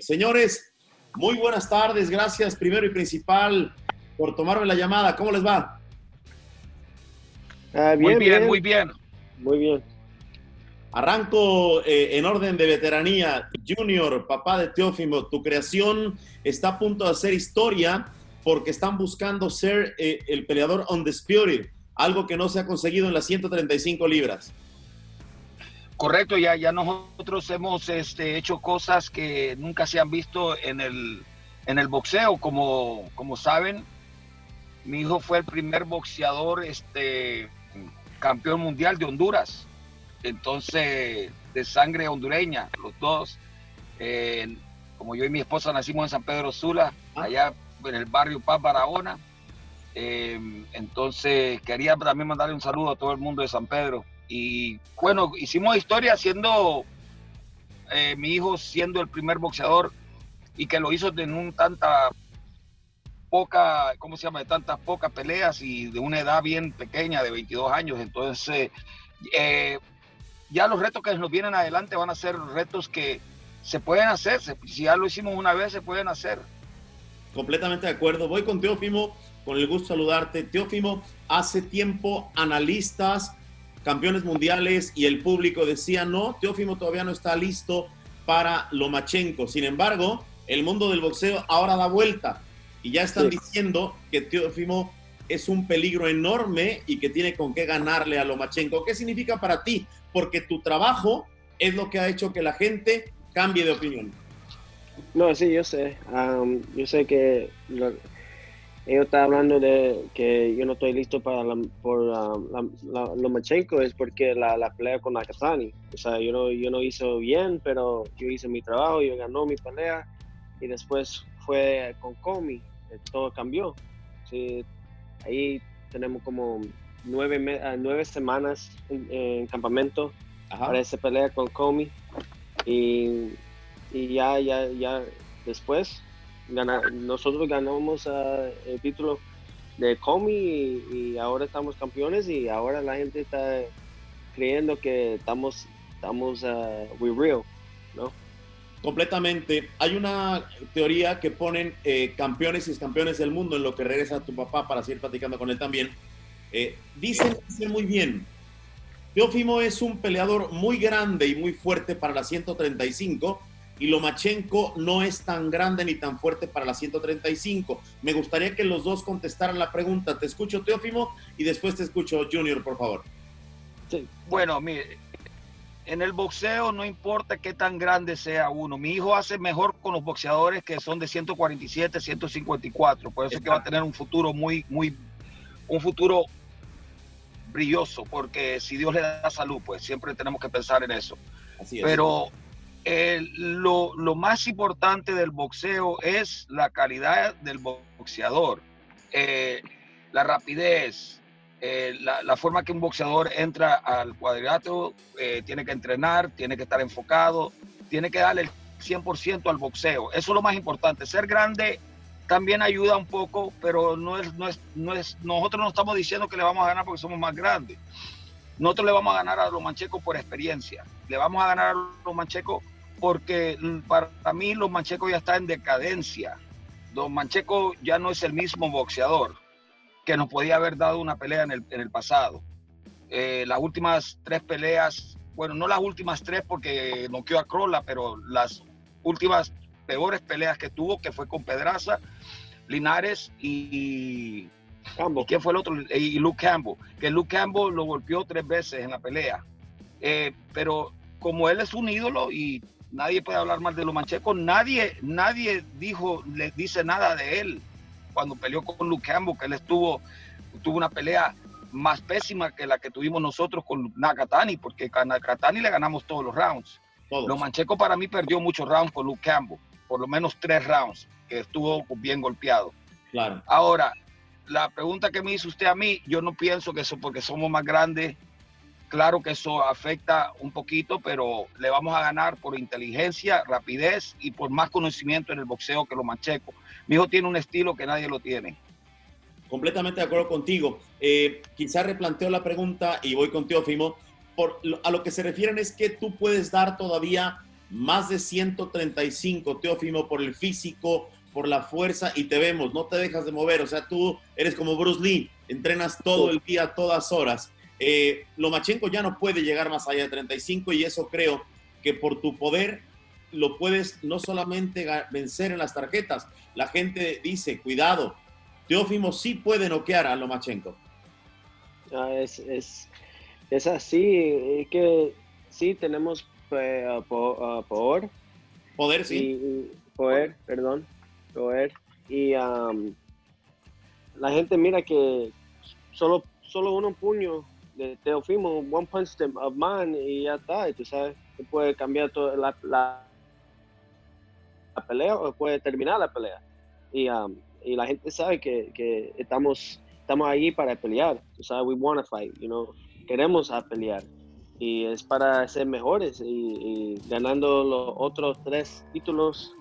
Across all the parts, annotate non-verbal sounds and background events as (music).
Señores, muy buenas tardes. Gracias, primero y principal, por tomarme la llamada. ¿Cómo les va? Ah, muy bien, muy bien. Muy bien. Arranco eh, en orden de veteranía. Junior, papá de Teófimo, tu creación está a punto de hacer historia porque están buscando ser eh, el peleador undisputed, algo que no se ha conseguido en las 135 libras. Correcto, ya, ya nosotros hemos este, hecho cosas que nunca se han visto en el, en el boxeo. Como, como saben, mi hijo fue el primer boxeador este, campeón mundial de Honduras. Entonces, de sangre hondureña, los dos. como yo y mi esposa nacimos en San Pedro Sula, ah. allá en el barrio Paz Barahona. Eh, entonces, quería también mandarle un saludo a todo el mundo de San Pedro y bueno, hicimos historia siendo eh, mi hijo siendo el primer boxeador y que lo hizo en un tanta poca, ¿cómo se llama? De tantas pocas peleas y de una edad bien pequeña, de 22 años. Entonces, eh, ya los retos que nos vienen adelante van a ser retos que se pueden hacer. Si ya lo hicimos una vez, se pueden hacer. Completamente de acuerdo. Voy con Teófimo, con el gusto saludarte. Teófimo, hace tiempo analistas campeones mundiales y el público decía, no, Teófimo todavía no está listo para Lomachenko. Sin embargo, el mundo del boxeo ahora da vuelta y ya están diciendo que Teófimo es un peligro enorme y que tiene con qué ganarle a Lomachenko. ¿Qué significa para ti? Porque tu trabajo es lo que ha hecho que la gente cambie de opinión. No, sí, yo sé. yo sé que ellos están hablando de que yo no estoy listo para la, por la, Lomachenko es porque la, la, pelea con Nakatani. O sea, yo no, yo no hice bien, pero yo hice mi trabajo, yo ganó mi pelea y después fue con Comi, eh, todo cambió. Sí, ahí tenemos como nueve, ah, nueve semanas en, campamento para esa pelea con Comi y, y ya, ya, ya después nosotros ganamos uh, el título de Comi y, ahora estamos campeones y ahora la gente está creyendo que estamos, estamos uh, we real, ¿no? Completamente. Hay una teoría que ponen eh, campeones y campeones del mundo en lo que regresa tu papá para seguir platicando con él también. Eh, dicen, dicen muy bien. Teófimo es un peleador muy grande y muy fuerte para la 135 y Lomachenko no es tan grande ni tan fuerte para la 135. Me gustaría que los dos contestaran la pregunta. Te escucho, Teófimo, y después te escucho, Junior, por favor. Bueno, mire, en el boxeo no importa qué tan grande sea uno. Mi hijo hace mejor con los boxeadores que son de 147, 154. Por eso es que va a tener un futuro muy, muy, un futuro brilloso, porque si Dios le da salud, pues siempre tenemos que pensar en eso. Así es. Pero lo, más importante del boxeo es la calidad del boxeador, eh, la rapidez, eh, la, forma que un boxeador entra al cuadrilátero, eh, tiene que entrenar, tiene que estar enfocado, tiene que darle el 100% al boxeo. Eso es lo más importante. Ser grande también ayuda un poco, pero no es, no es, no es, nosotros no estamos diciendo que le vamos a ganar porque somos más grandes. Nosotros le vamos a ganar a los manchecos por experiencia. Le vamos a ganar a los manchecos porque para mí los manchecos ya están en decadencia. Don Mancheco ya no es el mismo boxeador que nos podía haber dado una pelea en el, pasado. Eh, las últimas tres peleas, bueno, no las últimas tres porque noqueó a Crolla, pero las últimas peores peleas que tuvo, que fue con Pedraza, Linares y, quién fue el otro? Y Luke Campbell, que Luke Campbell lo golpeó tres veces en la pelea. Eh, pero como él es un ídolo y nadie puede hablar mal de los manchecos, nadie, nadie dijo, le dice nada de él cuando peleó con Luke Campbell, que él estuvo, tuvo una pelea más pésima que la que tuvimos nosotros con Nakatani, porque a Nakatani le ganamos todos los rounds. Los manchecos para mí perdió muchos rounds con Luke Campbell, por lo menos tres rounds, que estuvo bien golpeado. Claro. Ahora, la pregunta que me hizo usted a mí, yo no pienso que eso porque somos más grandes Claro que eso afecta un poquito, pero le vamos a ganar por inteligencia, rapidez y por más conocimiento en el boxeo que los manchecos. Mi hijo tiene un estilo que nadie lo tiene. Completamente de acuerdo contigo. Eh, quizá replanteo la pregunta y voy con Teófimo. Por, a lo que se refieren es que tú puedes dar todavía más de 135, Teófimo, por el físico, por la fuerza y te vemos, no te dejas de mover, o sea, tú eres como Bruce Lee, entrenas todo el día, todas horas. Eh, Lomachenko ya no puede llegar más allá de 35 y eso creo que por tu poder lo puedes no solamente vencer en las tarjetas, la gente dice, cuidado, Teófimo sí puede noquear a Lomachenko. Ah, es, es, es, así, que sí tenemos eh, poder. Poder, sí. poder, perdón, poder. Y la gente mira que solo, solo un puño de Teofimo, one punch of man y ya está, y tú sabes, que puede cambiar toda la, la, pelea o puede terminar la pelea. Y, y la gente sabe que, que, estamos, estamos ahí para pelear, tú sabes, we want to fight, you know, queremos a pelear y es para ser mejores y, ganando los otros tres títulos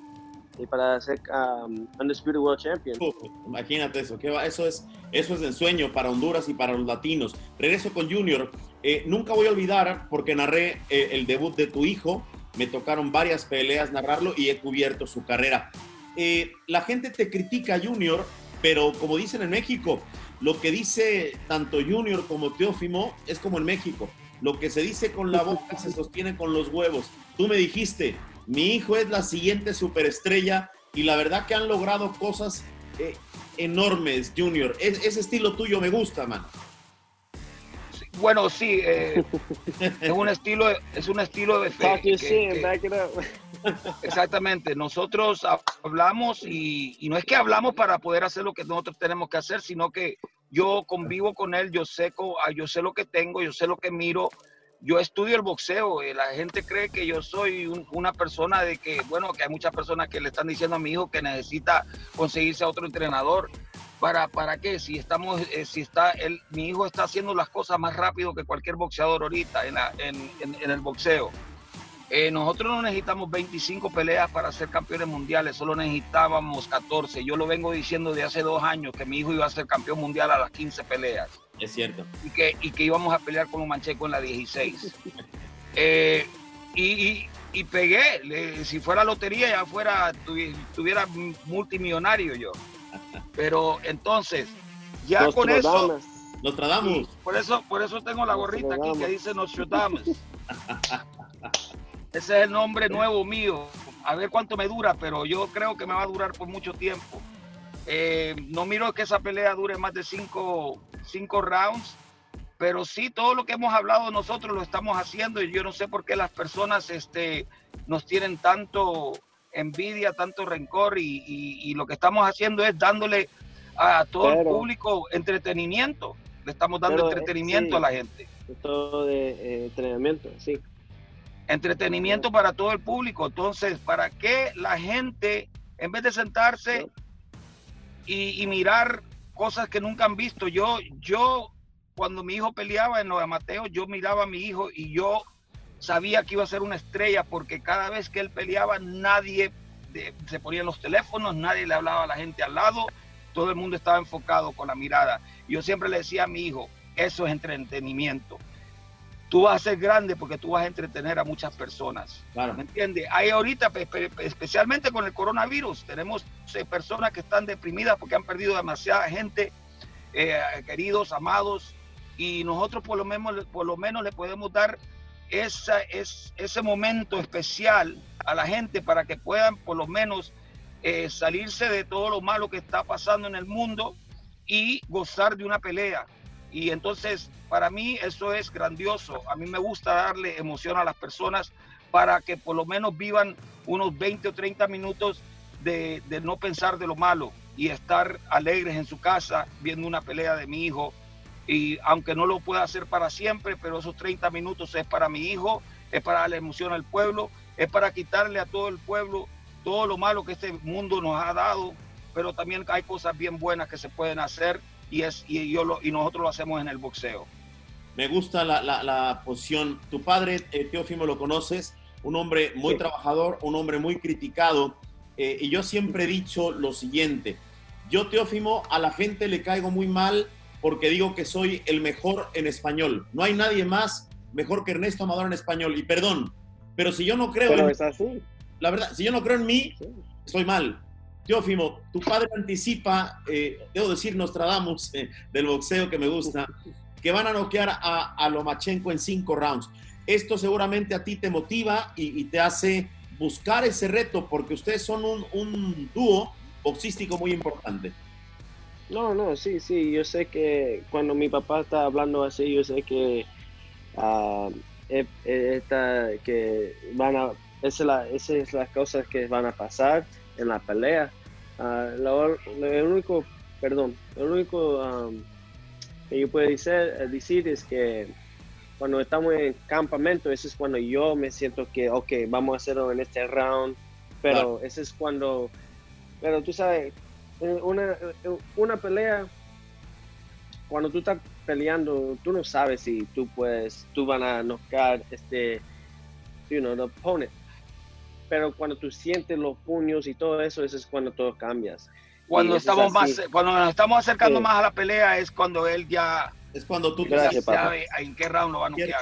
y para ser um, undisputed world champion. imagínate eso, eso es eso es ensueño para Honduras y para los latinos. Regreso con Junior. Eh, nunca voy a olvidar porque narré eh, el debut de tu hijo. Me tocaron varias peleas narrarlo y he cubierto su carrera. Eh, la gente te critica Junior, pero como dicen en México, lo que dice tanto Junior como Teófimo es como en México lo que se dice con la boca se sostiene con los huevos. Tú me dijiste, mi hijo es la siguiente superestrella y la verdad que han logrado cosas eh, enormes, Junior. ese estilo tuyo me gusta, man. bueno, sí, eh, es un estilo, es un estilo de fe. exactamente, nosotros hablamos y, y, no es que hablamos para poder hacer lo que nosotros tenemos que hacer, sino que yo convivo con él, yo sé, ah, yo sé lo que tengo, yo sé lo que miro, yo estudio el boxeo y la gente cree que yo soy una persona de que, bueno, que hay muchas personas que le están diciendo a mi hijo que necesita conseguirse a otro entrenador. ¿Para, para qué? Si estamos, eh, si está, él, mi hijo está haciendo las cosas más rápido que cualquier boxeador ahorita en el boxeo. Eh, nosotros no necesitamos 25 peleas para ser campeones mundiales, solo necesitábamos 14. Yo lo vengo diciendo de hace dos años que mi hijo iba a ser campeón mundial a las 15 peleas. Es cierto. Y que, y que íbamos a pelear con un mancheco en la 16. (laughs) Eh, y, y, pegué. si fuera lotería, ya fuera, tuviera multimillonario yo. Pero entonces, ya con eso. Nos tratamos. Por eso, por eso tengo la gorrita aquí que dice Nostradamus. (laughs) Ese es el nombre nuevo mío. A ver cuánto me dura, pero yo creo que me va a durar por mucho tiempo. Eh, no miro que esa pelea dure más de cinco, cinco rounds, pero sí todo lo que hemos hablado nosotros lo estamos haciendo y yo no sé por qué las personas este, nos tienen tanto envidia, tanto rencor y, lo que estamos haciendo es dándole a todo el público entretenimiento. Le estamos dando entretenimiento a la gente. Todo de eh, entrenamiento, sí entretenimiento para todo el público. Entonces, ¿para qué la gente, en vez de sentarse y, mirar cosas que nunca han visto? Yo, yo, cuando mi hijo peleaba en los amateos, yo miraba a mi hijo y yo sabía que iba a ser una estrella porque cada vez que él peleaba, nadie se ponía los teléfonos, nadie le hablaba a la gente al lado, todo el mundo estaba enfocado con la mirada. Yo siempre le decía a mi hijo, eso es entretenimiento tú vas a ser grande porque tú vas a entretener a muchas personas. Claro. ¿Me entiendes? Hay ahorita, especialmente con el coronavirus, tenemos eh, personas que están deprimidas porque han perdido demasiada gente, eh, queridos, amados, y nosotros por lo menos, por lo menos le podemos dar esa, es, ese momento especial a la gente para que puedan por lo menos eh, salirse de todo lo malo que está pasando en el mundo y gozar de una pelea. Y entonces, para mí eso es grandioso. A mí me gusta darle emoción a las personas para que por lo menos vivan unos 20 o 30 minutos de, no pensar de lo malo y estar alegres en su casa viendo una pelea de mi hijo. Y aunque no lo pueda hacer para siempre, pero esos 30 minutos es para mi hijo, es para darle emoción al pueblo, es para quitarle a todo el pueblo todo lo malo que este mundo nos ha dado, pero también hay cosas bien buenas que se pueden hacer y, es, y, yo lo, y nosotros lo hacemos en el boxeo. Me gusta la, la, posición. Tu padre, eh, Teófimo, lo conoces, un hombre muy trabajador, un hombre muy criticado. Eh, y yo siempre he dicho lo siguiente, yo Teófimo a la gente le caigo muy mal porque digo que soy el mejor en español. No hay nadie más mejor que Ernesto Amador en español. Y perdón, Pero si yo no creo Pero en es así. la verdad, si yo no creo en mí, Sí. estoy mal. Teófimo, tu padre anticipa, eh, debo decir Nostradamus eh, del boxeo que me gusta, que van a noquear a, a Lomachenko en cinco rounds. Esto seguramente a ti te motiva y, te hace buscar ese reto porque ustedes son un, un dúo boxístico muy importante. No, no, sí, sí, yo sé que cuando mi papá está hablando así, yo sé que esta- que van a, esa es, la, esa es las cosas que van a pasar en la pelea. Ah, lo, lo único, perdón, lo único am, que yo puedo decir, eh, decir es que cuando estamos en campamento, ese es cuando yo me siento que, ok, vamos a hacerlo en este round, pero ese es cuando, pero tú sabes, una, una pelea, cuando tú estás peleando, tú no sabes si tú puedes, tú van a noquear este, you know, the opponent. Pero cuando tú sientes los puños y todo eso, eso es cuando todo cambias. Cuando Y eso es estamos más, cuando nos estamos acercando Sí. más a la pelea es cuando él ya, Es cuando tú Gracias, ya sabes- papá. sabe en qué round lo va a noquear.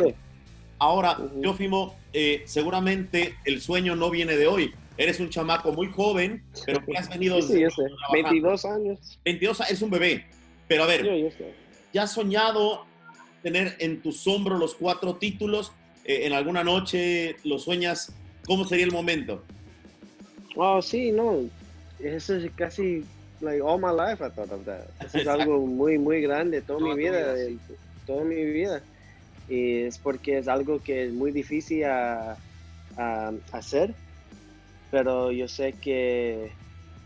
Ahora, Ujú. Teófimo, eh, seguramente el sueño no viene de hoy. Eres un chamaco muy joven, pero que has venido Sí, sí, yo sé. trabajando. 22 años. 22 es un bebé. Pero a ver, Yo, yo. ¿ya has soñado tener en tus hombros los cuatro títulos? Eh, ¿En alguna noche lo sueñas? ¿Cómo sería el momento? Oh, sí, no. Eso es casi, like, all my life I thought of that. Eso es algo muy, muy grande, toda mi Toda vida, vida, toda mi vida. Y es porque es algo que es muy difícil a, a hacer, pero yo sé que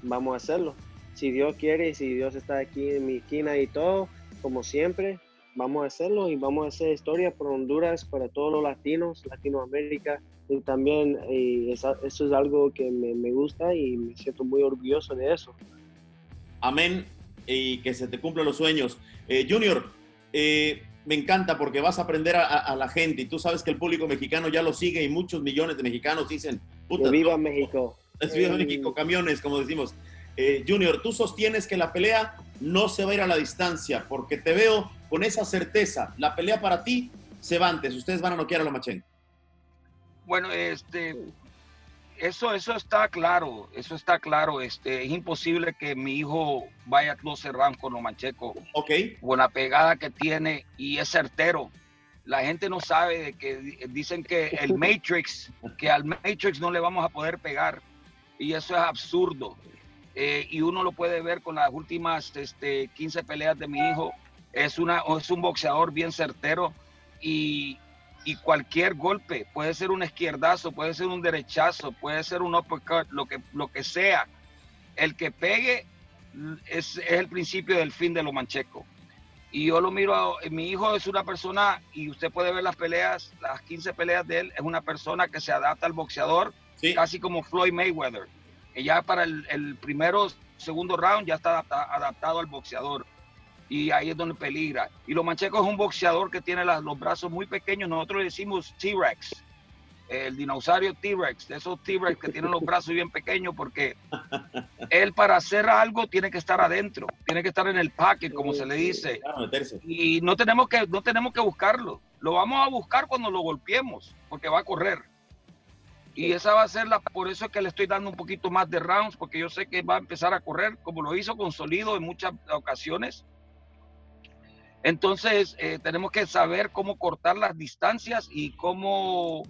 vamos a hacerlo. Si Dios quiere y si Dios está aquí en mi esquina y todo, como siempre, vamos a hacerlo y vamos a hacer historia por Honduras, para todos los latinos, Latinoamérica. Y también y eso es algo que me, me gusta y me siento muy orgulloso de eso. Amén y que se te cumplan los sueños. Eh, junior, eh, me encanta porque vas a aprender a, a- la gente y tú sabes que el público mexicano ya lo sigue y muchos millones de mexicanos dicen, puta, viva no, México. (laughs) es viva Eh, México, camiones, como decimos. Eh, junior, tú sostienes que la pelea no se va a ir a la distancia porque te veo con esa certeza. La pelea para ti se va antes. Ustedes van a noquear a Lomachenko. Bueno, este, eso, eso está claro, eso está claro. Este, es imposible que mi hijo vaya a 12 rounds con Lomachenko. ¿Ok? con la pegada que tiene y es certero. La gente no sabe de que di- dicen que el (laughs) Matrix, que al Matrix no le vamos a poder pegar y eso es absurdo. Eh, y uno lo puede ver con las últimas este, 15 peleas de mi hijo. Es, una, es un boxeador bien certero y, y cualquier golpe, puede ser un izquierdazo, puede ser un derechazo, puede ser un uppercut, lo que, lo que sea. El que pegue es, es el principio del fin de lo mancheco. Y yo lo miro, a- mi hijo es una persona, y usted puede ver las peleas, las 15 peleas de él, es una persona que se adapta al boxeador, Sí. casi como Floyd Mayweather. Que ya para el, el primero, segundo round ya está adapta- adaptado al boxeador. Y ahí es donde peligra. Y lo mancheco es un boxeador que tiene las- los brazos muy pequeños. Nosotros le decimos T-Rex, el dinosaurio T-Rex, de esos T-Rex que tienen los brazos bien pequeños, porque él para hacer algo tiene que estar adentro, tiene que estar en el packet, como se le dice. Y no tenemos que, no tenemos que buscarlo. Lo vamos a buscar cuando lo golpeemos, porque va a correr. Y esa va a ser la, por eso es que le estoy dando un poquito más de rounds, porque yo sé que va a empezar a correr, como lo hizo con Solido en muchas ocasiones. Entonces, eh, tenemos que saber cómo cortar las distancias y cómo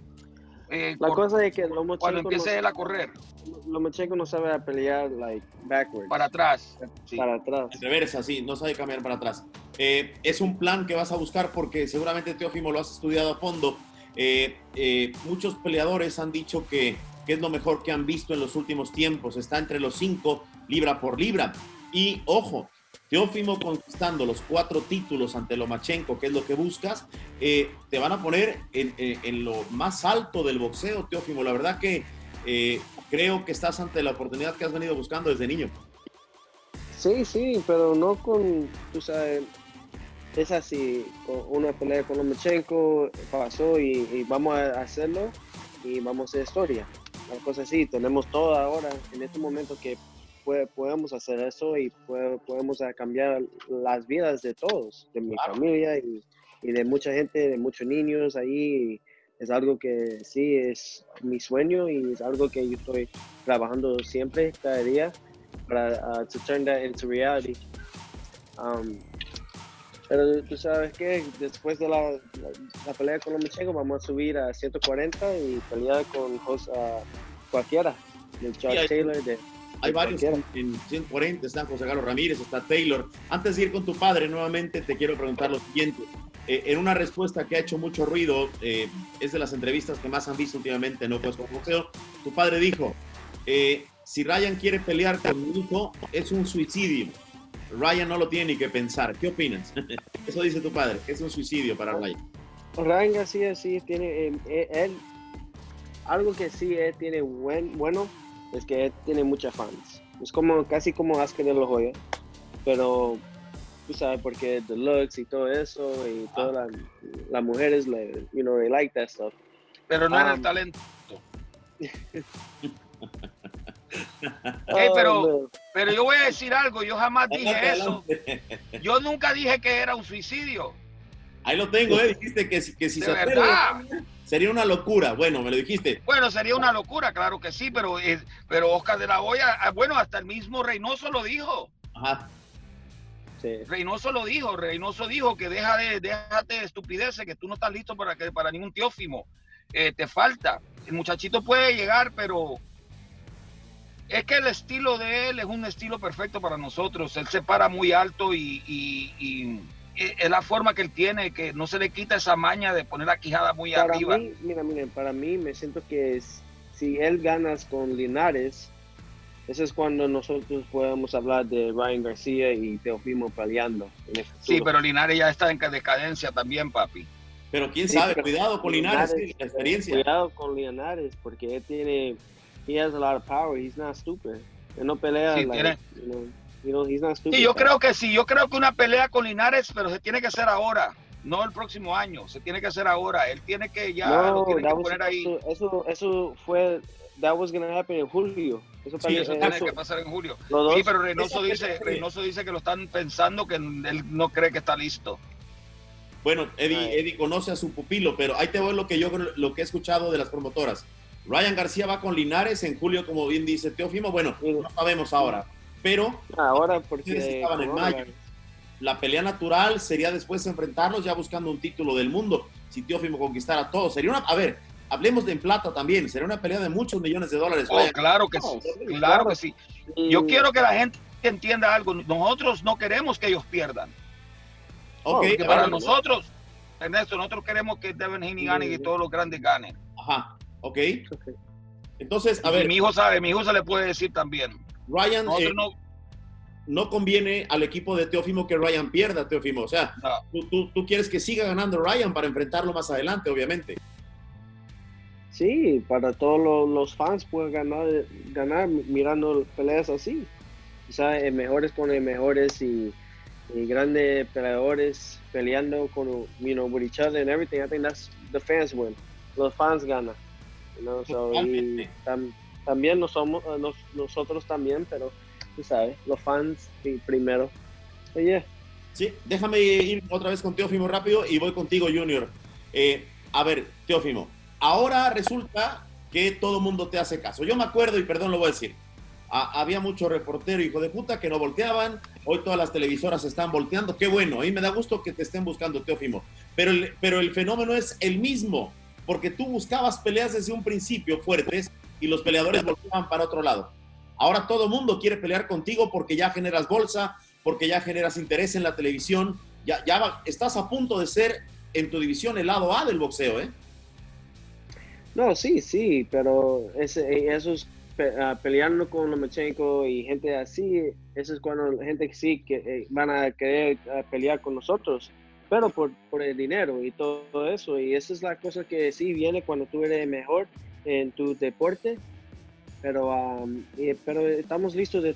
eh, La cosa es que cuando empiece él no, a correr Lomachenko no sabe pelear like backwards, para atrás. Sí. para atrás. En reversa, sí, no sabe cambiar para atrás. Eh, es un plan que vas a buscar porque seguramente Teófimo lo has estudiado a fondo. Eh, eh, muchos peleadores han dicho que, que es lo mejor que han visto en los últimos tiempos. Está entre los cinco libra por libra. Y ojo, Teófimo conquistando los cuatro títulos ante Lomachenko, que es lo que buscas, eh, te van a poner en, lo más alto del boxeo, Teófimo. La verdad que eh, creo que estás ante la oportunidad que has venido buscando desde niño. Sí, sí, pero no con, tú sabes, es así, una pelea con Lomachenko pasó y, vamos a hacerlo y vamos a hacer historia. La cosa así, tenemos todo ahora, en este momento que puede- podemos hacer eso y puede- podemos a cambiar las vidas de todos, de mi Claro. familia y, y de mucha gente, de muchos niños ahí. es algo que sí es mi sueño y es algo que yo estoy trabajando siempre, cada día, para uh, to turn that into reality. Um, pero tú sabes que después de la, la, pelea con Lomachenko vamos a subir a 140 y pelear con uh, cualquiera, de Charles Taylor, de hay varios en, 140, están José Carlos Ramírez, está Taylor. Antes de ir con tu padre, nuevamente te quiero preguntar lo siguiente. Eh, en una respuesta que ha hecho mucho ruido, eh, es de las entrevistas que más han visto últimamente, ¿no? Pues con boxeo, tu padre dijo, eh, si Ryan quiere pelear con mi hijo, es un suicidio. Ryan no lo tiene ni que pensar. ¿Qué opinas? (laughs) Eso dice tu padre, que es un suicidio para Ryan. Ryan García sí tiene, él, algo que sí él tiene buen, bueno es que tiene muchas fans. Es como casi como Oscar de los Joya, pero tú sabes porque looks y todo eso y todas las mujeres, you know, they like that stuff. Pero no era el um, talento. (laughs) pero, oh, pero yo voy a decir algo, yo jamás dije eso. Yo nunca dije que era un suicidio. Ahí lo tengo, ¿eh? (laughs) Dijiste que, que si se verdad. Sería una locura. Bueno, me lo dijiste. Bueno, sería una locura, claro que sí, pero, pero Oscar de la Hoya, ah, bueno, hasta el mismo Reynoso lo dijo. Ajá. Sí. Reynoso lo dijo, Reynoso dijo que deja de, déjate de estupideces, que tú no estás listo para, que, para ningún teófimo. Eh, te falta. El muchachito puede llegar, pero es que el estilo de él es un estilo perfecto para nosotros. Él se para muy alto y es la forma que él tiene, que no se le quita esa maña de poner la quijada muy para arriba. Mí, mira, miren, para mí me siento que si él ganas con Linares, eso es cuando nosotros podemos hablar de Ryan García y Teofimo peleando. sí, pero Linares ya está en decadencia también, papi. Pero quién sabe, cuidado con Linares, la experiencia. Cuidado con Linares, porque él tiene, he has a lot of power, he's not stupid. Él no pelea, sí, tiene, sí, yo creo que sí, yo creo que una pelea con Linares, pero se tiene que hacer ahora, no el próximo año, se tiene que hacer ahora. Él tiene que ya no, que poner ahí. Eso, eso, fue, that was gonna happen en julio. Eso, sí, eso tiene que pasar en julio. sí, pero Reynoso dice, Reynoso dice que lo están pensando que él no cree que está listo. Bueno, Eddie, Eddie conoce a su pupilo, pero ahí te voy lo que yo lo que he escuchado de las promotoras. Ryan García va con Linares en julio, como bien dice Teofimo. Bueno, no sabemos ahora pero ahora porque estaban en mayo. La pelea natural sería después enfrentarlos ya buscando un título del mundo. Si Teófimo conquistara todo, sería una. A ver, hablemos de en plata también. Sería una pelea de muchos millones de dólares. Oh, claro que sí. Claro que sí. Yo quiero que la gente entienda algo. Nosotros no queremos que ellos pierdan. Okay, Porque para nosotros, Ernesto, nosotros queremos que Devin Haney gane y que todos los grandes ganen. Ajá, ok. Entonces, a ver. Mi hijo sabe, mi hijo se le puede decir también. Ryan eh, no, conviene al equipo de Teófimo que Ryan pierda, Teófimo. O sea, tú, quieres que siga ganando Ryan para enfrentarlo más adelante, obviamente. Sí, para todos los, fans pueden ganar, ganar mirando peleas así. O sea, mejores con mejores y, grandes peleadores peleando con, you know, with each other and everything. I think that's the fans win. Los fans ganan. You know, so, también nos somos, eh, nosotros también, pero tú sabes, los fans primero. Oye. Sí, déjame ir otra vez con Teófimo rápido y voy contigo, Junior. Eh, a ver, Teófimo, ahora resulta que todo el mundo te hace caso. Yo me acuerdo, y perdón lo voy a decir, había mucho reportero hijo de puta que no volteaban, hoy todas las televisoras están volteando, qué bueno, y me da gusto que te estén buscando, Teófimo, pero pero el fenómeno es el mismo, porque tú buscabas peleas desde un principio fuertes y los peleadores volvían para otro lado. Ahora todo mundo quiere pelear contigo porque ya generas bolsa, porque ya generas interés en la televisión, ya, ya estás a punto de ser en tu división el lado A del boxeo, ¿eh? No, sí, sí, pero ese, eso es ah, peleando con Lomachenko y gente así, eso es cuando gente sí que eh, van a querer ah, pelear con nosotros, pero por, por el dinero y todo eso, y esa es la cosa que sí viene cuando tú eres mejor en tu deporte, pero, um, pero estamos listos de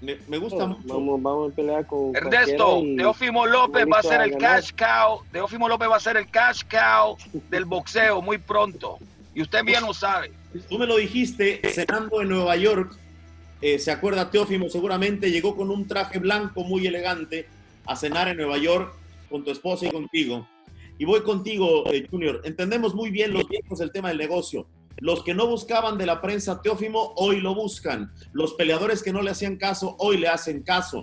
Me, gusta mucho. Vamos, vamos, a pelear con. Ernesto, Teófimo López va a ser el cash cow. Teófimo López va a ser el cash cow del boxeo muy pronto. Y usted bien lo sabe. Tú me lo dijiste cenando en Nueva York. Eh, se acuerda Teófimo, seguramente llegó con un traje blanco muy elegante a cenar en Nueva York con tu esposa y contigo. Y voy contigo, eh, Junior. Entendemos muy bien los viejos del tema del negocio. Los que no buscaban de la prensa Teófimo, hoy lo buscan. Los peleadores que no le hacían caso, hoy le hacen caso.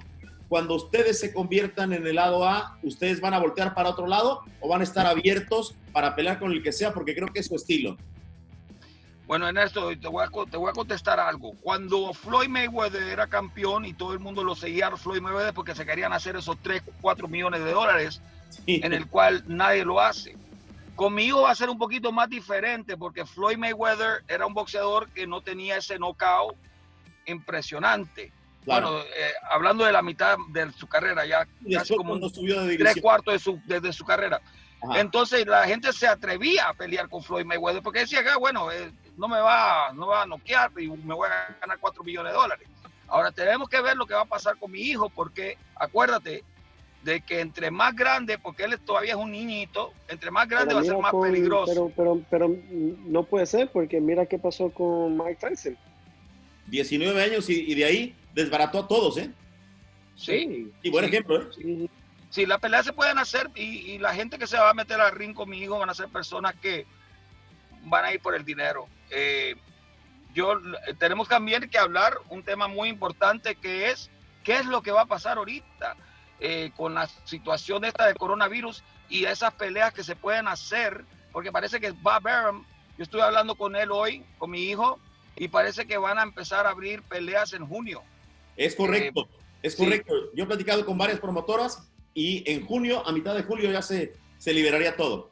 Cuando ustedes se conviertan en el lado A, ¿ustedes van a voltear para otro lado o van a estar abiertos para pelear con el que sea? Porque creo que es su estilo. Bueno, Ernesto, te voy, a, te voy a contestar algo. Cuando Floyd Mayweather era campeón y todo el mundo lo seguía a Floyd Mayweather porque se querían hacer esos 3, 4 millones de dólares, (laughs) en el cual nadie lo hace. Conmigo va a ser un poquito más diferente porque Floyd Mayweather era un boxeador que no tenía ese knockout impresionante. Bueno, eh, hablando de la mitad de su carrera, ya casi como tres cuartos de su, de, su carrera. Entonces la gente se atrevía a pelear con Floyd Mayweather porque decía que, bueno, eh, no me va, no va a noquear y me voy a ganar 4 millones de dólares. Ahora tenemos que ver lo que va a pasar con mi hijo, porque acuérdate de que entre más grande, porque él todavía es un niñito, entre más grande va a ser más peligroso. Pero, pero, pero no puede ser, porque mira qué pasó con Mike Tyson. 19 años y, de ahí desbarató a todos, ¿eh? Sí. Y buen ejemplo, ¿eh? Sí. sí, las peleas se pueden hacer y, y, la gente que se va a meter al ring conmigo van a ser personas que van a ir por el dinero. Eh, yo tenemos también que hablar un tema muy importante que es qué es lo que va a pasar ahorita eh, con la situación esta del coronavirus y esas peleas que se pueden hacer, porque parece que Bob Arum, yo estuve hablando con él hoy, con mi hijo, y parece que van a empezar a abrir peleas en junio. Es correcto, eh, es correcto. Yo he platicado con varias promotoras y en junio, a mitad de julio, ya se, se liberaría todo.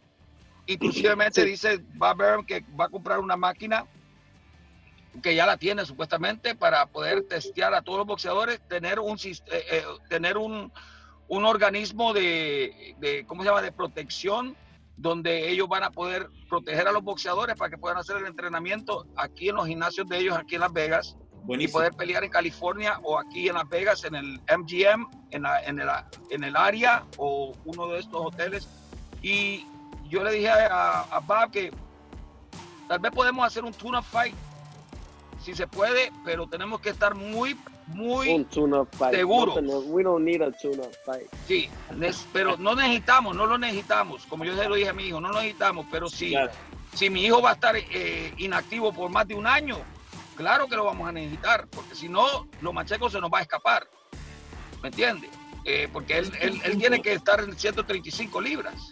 Inclusivamente dice Bob que va a comprar una máquina que ya la tiene supuestamente para poder testear a todos los boxeadores, tener un, eh, eh, tener un, un organismo de, de, ¿cómo se llama?, de protección, donde ellos van a poder proteger a los boxeadores para que puedan hacer el entrenamiento aquí en los gimnasios de ellos, aquí en Las Vegas, y poder pelear en California o aquí en Las Vegas, en el MGM, en, la, en, el, en el área o uno de estos hoteles. Y yo le dije a, a Bob que tal vez podemos hacer un tuna fight, si se puede, pero tenemos que estar muy, muy seguros. we don't need a tuna fight. Sí, pero no necesitamos, no lo necesitamos, como yo se lo dije a mi hijo, no lo necesitamos, pero si, si mi hijo va a estar eh, inactivo por más de un año, claro que lo vamos a necesitar, porque si no, los machecos se nos va a escapar. ¿Me entiende? Eh, porque él, él, él, tiene que estar en 135 libras.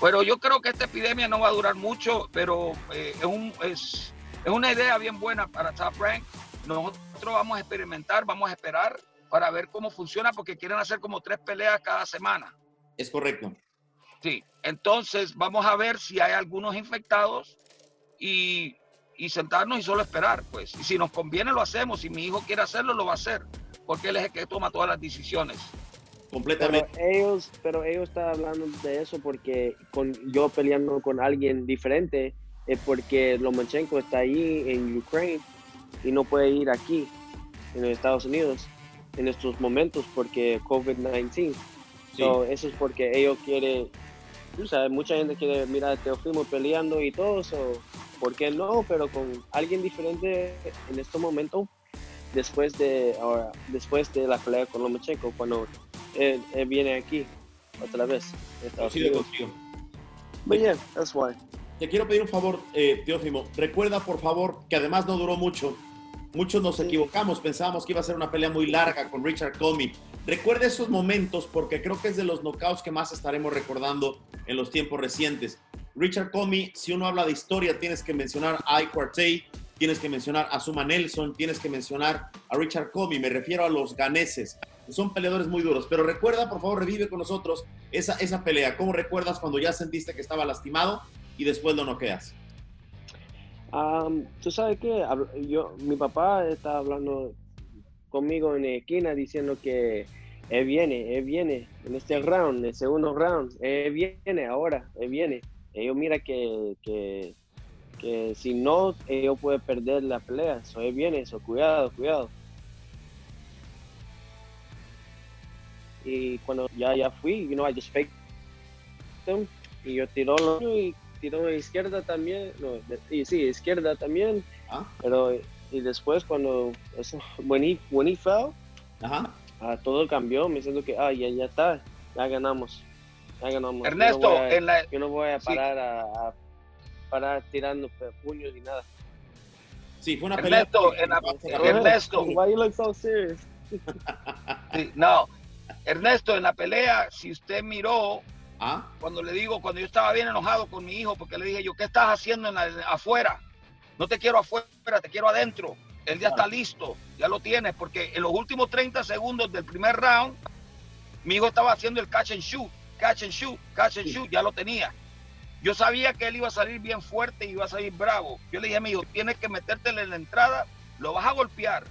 Pero yo creo que esta epidemia no va a durar mucho, pero eh, es, un, es, es, una idea bien buena para Top Rank. Nosotros vamos a experimentar, vamos a esperar para ver cómo funciona, porque quieren hacer como tres peleas cada semana. Es correcto. Sí, entonces vamos a ver si hay algunos infectados y, y sentarnos y solo esperar, pues. Y si nos conviene lo hacemos, si mi hijo quiere hacerlo, lo va a hacer, porque él es el que toma todas las decisiones. Completamente. Pero ellos, pero ellos están hablando de eso porque con yo peleando con alguien diferente es porque Lomachenko está ahí en Ucrania y no puede ir aquí en Estados Unidos en estos momentos porque COVID-19. eso es porque ellos quieren, o sea, mucha gente quiere mirar a Teofimo peleando y todo eso. ¿Por qué no? Pero con alguien diferente en este momento, después de ahora, después de la pelea con Lomachenko, cuando él, viene aquí otra vez. Consigo, that's why. Te quiero pedir un favor, eh, Teófimo. Recuerda, por favor, que además no duró mucho. Muchos nos equivocamos, pensábamos que iba a ser una pelea muy larga con Richard Comey. Recuerda esos momentos porque creo que es de los knockouts que más estaremos recordando en los tiempos recientes. Richard Comey, si uno habla de historia, tienes que mencionar a I. Quartey, tienes que mencionar a Suma Nelson, tienes que mencionar a Richard Comey. Me refiero a los ganeses son peleadores muy duros. Pero recuerda, por favor, revive con nosotros esa, esa pelea. ¿Cómo recuerdas cuando ya sentiste que estaba lastimado y después lo noqueas? Um, Tú sabes que yo, mi papá está hablando conmigo en la esquina diciendo que él viene, él viene en este round, el segundo round, él viene ahora, él viene. Ellos mira que, que, que si no, ellos pueden perder la pelea. Eso él viene, eso cuidado, cuidado. y cuando ya, ya fui, you know, I just faked y yo tiró y tiró a izquierda también, no, y sí, izquierda también, ¿Ah? pero y después cuando eso, when he, when he fell, Ajá. Ah, todo cambió, me siento que, ah, ya, ya está, ya ganamos. Ernesto, yo no voy a parar a, parar tirando puños ni nada. Sí, fue una Ernesto, pelea. En la, Ernesto. Why you look so serious? no, Ernesto, en la pelea, si usted miró, ¿Ah? cuando le digo, cuando yo estaba bien enojado con mi hijo, porque le dije yo, ¿qué estás haciendo en afuera? No te quiero afuera, te quiero adentro. Él ya está listo, ya lo tienes, porque en los últimos 30 segundos del primer round, mi hijo estaba haciendo el catch and shoot, catch and shoot, catch and shoot, ya lo tenía. Yo sabía que él iba a salir bien fuerte y iba a salir bravo. Yo le dije a mi hijo, tienes que metértele en la entrada, lo vas a golpear.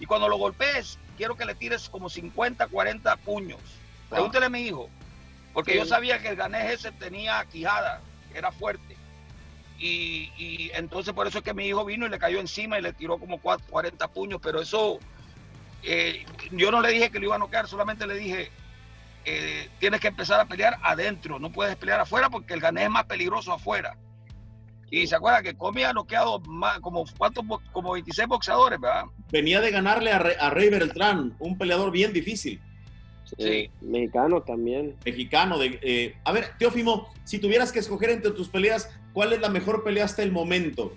Y cuando lo golpees, quiero que le tires como 50, 40 puños. Pregúntele a mi hijo, porque yo sabía que el ganés ese tenía quijada, era fuerte. Y, entonces por eso es que mi hijo vino y le cayó encima y le tiró como 40 puños, pero eso, eh, yo no le dije que lo iba a noquear, solamente le dije, eh, tienes que empezar a pelear adentro, no puedes pelear afuera porque el ganés es más peligroso afuera. Y se acuerda que Comi ha noqueado más, como, ¿cuántos, como 26 boxeadores, ¿verdad? Venía de ganarle a, Rey Beltrán, un peleador bien difícil. Sí. Mexicano también. Mexicano. De, eh, a ver, Teófimo, si tuvieras que escoger entre tus peleas, ¿cuál es la mejor pelea hasta el momento?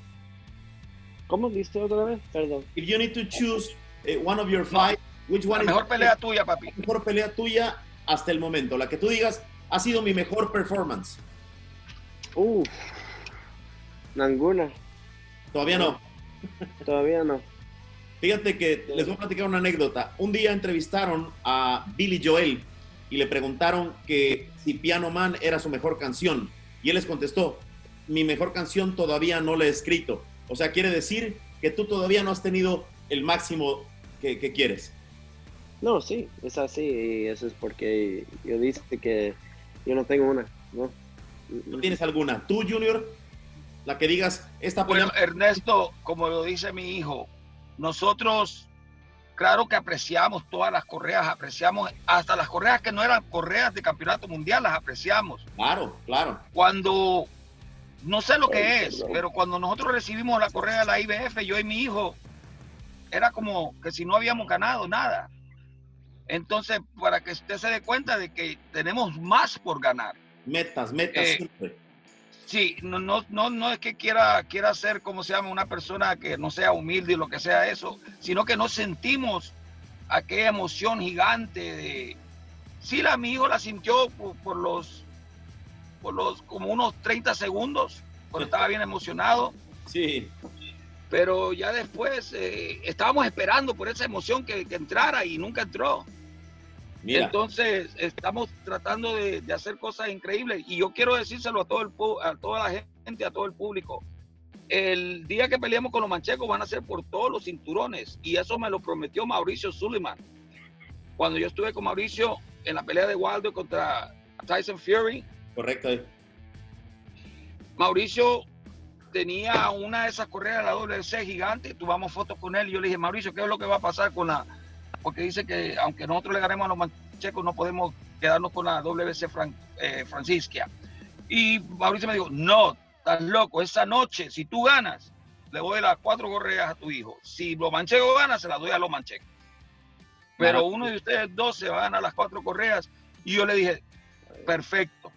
¿Cómo viste otra vez? Perdón. If you need to choose eh, one of your five, which one la mejor pelea tuya, papi. La mejor pelea tuya hasta el momento. La que tú digas ha sido mi mejor performance. Uf, ninguna. Todavía no. Todavía no. Fíjate que les voy a platicar una anécdota. Un día entrevistaron a Billy Joel y le preguntaron que si Piano Man era su mejor canción. Y él les contestó, mi mejor canción todavía no la he escrito. O sea, quiere decir que tú todavía no has tenido el máximo que, quieres. No, sí, es así. Y eso es porque yo dije que yo no tengo una. ¿no? ¿No tienes alguna? ¿Tú, Junior? La que digas, esta Bueno, Ernesto, como lo dice mi hijo, nosotros, claro que apreciamos todas las correas, apreciamos hasta las correas que no eran correas de campeonato mundial, las apreciamos. Claro, claro. Cuando, no sé lo que es, pero cuando nosotros recibimos la correa de la IBF, yo y mi hijo, era como que si no habíamos ganado nada. Entonces, para que usted se dé cuenta de que tenemos más por ganar. Metas, metas eh, siempre. Sí, no, no, no, no es que quiera, quiera ser, como se llama, una persona que no sea humilde y lo que sea eso, sino que no sentimos aquella emoción gigante de... Sí, la amigo la sintió por, los, por los, como unos 30 segundos, cuando estaba bien emocionado. Sí. Pero ya después eh, estábamos esperando por esa emoción que, que entrara y nunca entró. Entonces, estamos tratando de, hacer cosas increíbles y yo quiero decírselo a, todo el, a toda la gente, a todo el público. El día que peleemos con los manchecos van a ser por todos los cinturones y eso me lo prometió Mauricio Suleiman. Cuando yo estuve con Mauricio en la pelea de Waldo contra Tyson Fury. Correcto. Mauricio tenía una de esas correas, la WC gigante, tuvimos fotos con él y yo le dije, Mauricio, ¿qué es lo que va a pasar con la porque dice que aunque nosotros le ganemos a los manchecos, no podemos quedarnos con la WC Fran, eh, Francisca. Y Mauricio me dijo, no, estás loco, esa noche, si tú ganas, le doy las cuatro correas a tu hijo. Si los manchegos ganan, se las doy a los manchecos. Pero uno de ustedes dos se va a ganar las cuatro correas. Y yo le dije, perfecto.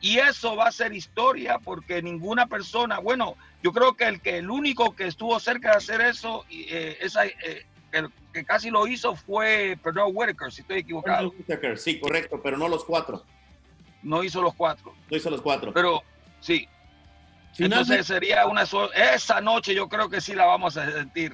Y eso va a ser historia porque ninguna persona, bueno, yo creo que el que el único que estuvo cerca de hacer eso, eh, esa, eh, el que casi lo hizo fue Perdón Whitaker, si estoy equivocado. Whitaker, sí, correcto, pero no los cuatro. No hizo los cuatro. No hizo los cuatro. Pero sí. Entonces sería una esa noche yo creo que sí la vamos a sentir.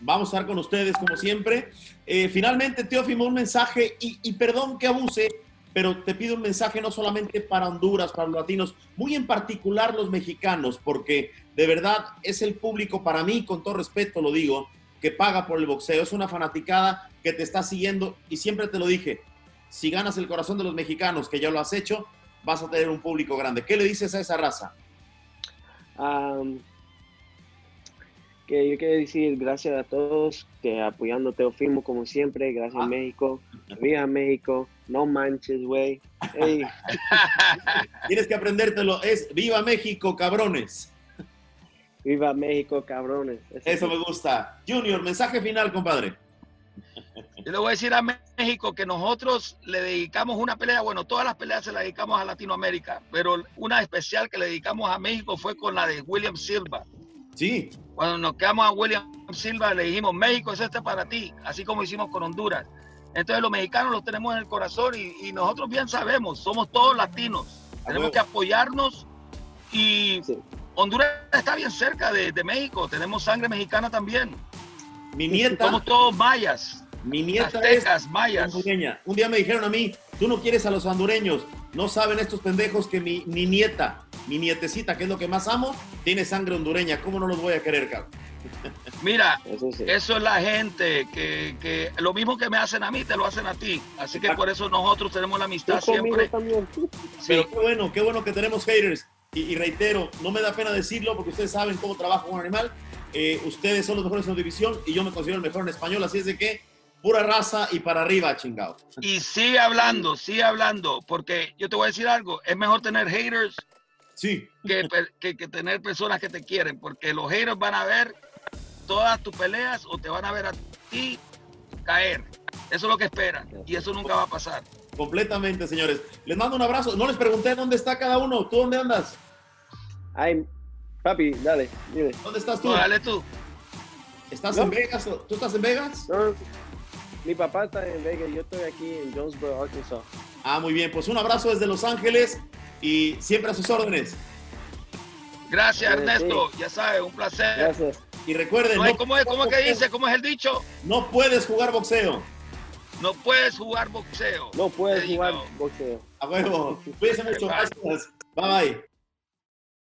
Vamos a estar con ustedes como siempre. Eh, finalmente, Teófimo, un mensaje y, y perdón que abuse, pero te pido un mensaje no solamente para Honduras, para los latinos, muy en particular los mexicanos, porque de verdad es el público para mí, con todo respeto lo digo, que paga por el boxeo, es una fanaticada que te está siguiendo y siempre te lo dije, si ganas el corazón de los mexicanos, que ya lo has hecho, vas a tener un público grande. ¿Qué le dices a esa raza? que yo quiero decir gracias a todos que apoyando Teofimo como siempre, gracias a ah. México, viva México, no manches, güey. (laughs) Tienes que aprendértelo, es viva México, cabrones. Viva México, cabrones. Eso me gusta. Junior, mensaje final, compadre. Yo le voy a decir a México que nosotros le dedicamos una pelea, bueno, todas las peleas se las dedicamos a Latinoamérica, pero una especial que le dedicamos a México fue con la de William Silva. Sí. Cuando nos quedamos a William Silva le dijimos, México es este para ti, así como hicimos con Honduras. Entonces los mexicanos los tenemos en el corazón y, nosotros bien sabemos, somos todos latinos. Tenemos que apoyarnos y Honduras está bien cerca de, México, tenemos sangre mexicana también. Mi nieta. Somos todos mayas. Mi nieta es mayas. hondureña. Un día me dijeron a mí, tú no quieres a los hondureños. No saben estos pendejos que mi, nieta, mi nietecita, que es lo que más amo, tiene sangre hondureña. ¿Cómo no los voy a querer, cabrón? (laughs) Mira, eso, es la gente que, que, lo mismo que me hacen a mí, te lo hacen a ti. Así que por eso nosotros tenemos la amistad siempre. Pero qué bueno, qué bueno que tenemos haters. Y, reitero, no me da pena decirlo porque ustedes saben cómo trabajo un animal. Eh, ustedes son los mejores en división y yo me considero el mejor en español. Así es de que pura raza y para arriba, chingado. Y sigue hablando, sigue hablando, porque yo te voy a decir algo, es mejor tener haters sí. que, que, que tener personas que te quieren, porque los haters van a ver todas tus peleas o te van a ver a ti caer. Eso es lo que esperan y eso nunca va a pasar. Completamente, señores. Les mando un abrazo. No les pregunté dónde está cada uno. ¿Tú dónde andas? Ay, papi, dale, dime. ¿Dónde estás tú? dale tú. ¿Estás en Vegas? ¿Tú estás en Vegas? No, mi papá está en Vegas, yo estoy aquí en Jonesboro, Arkansas. Ah, muy bien, pues un abrazo desde Los Ángeles y siempre a sus órdenes. Gracias, Ernesto. Ya sabes, un placer. Gracias. Y recuerden. ¿cómo, es, ¿Cómo que dice? ¿Cómo es el dicho? No puedes jugar boxeo. No puedes jugar boxeo. No puedes jugar boxeo. A huevo. Cuídense mucho. Gracias. Bye bye.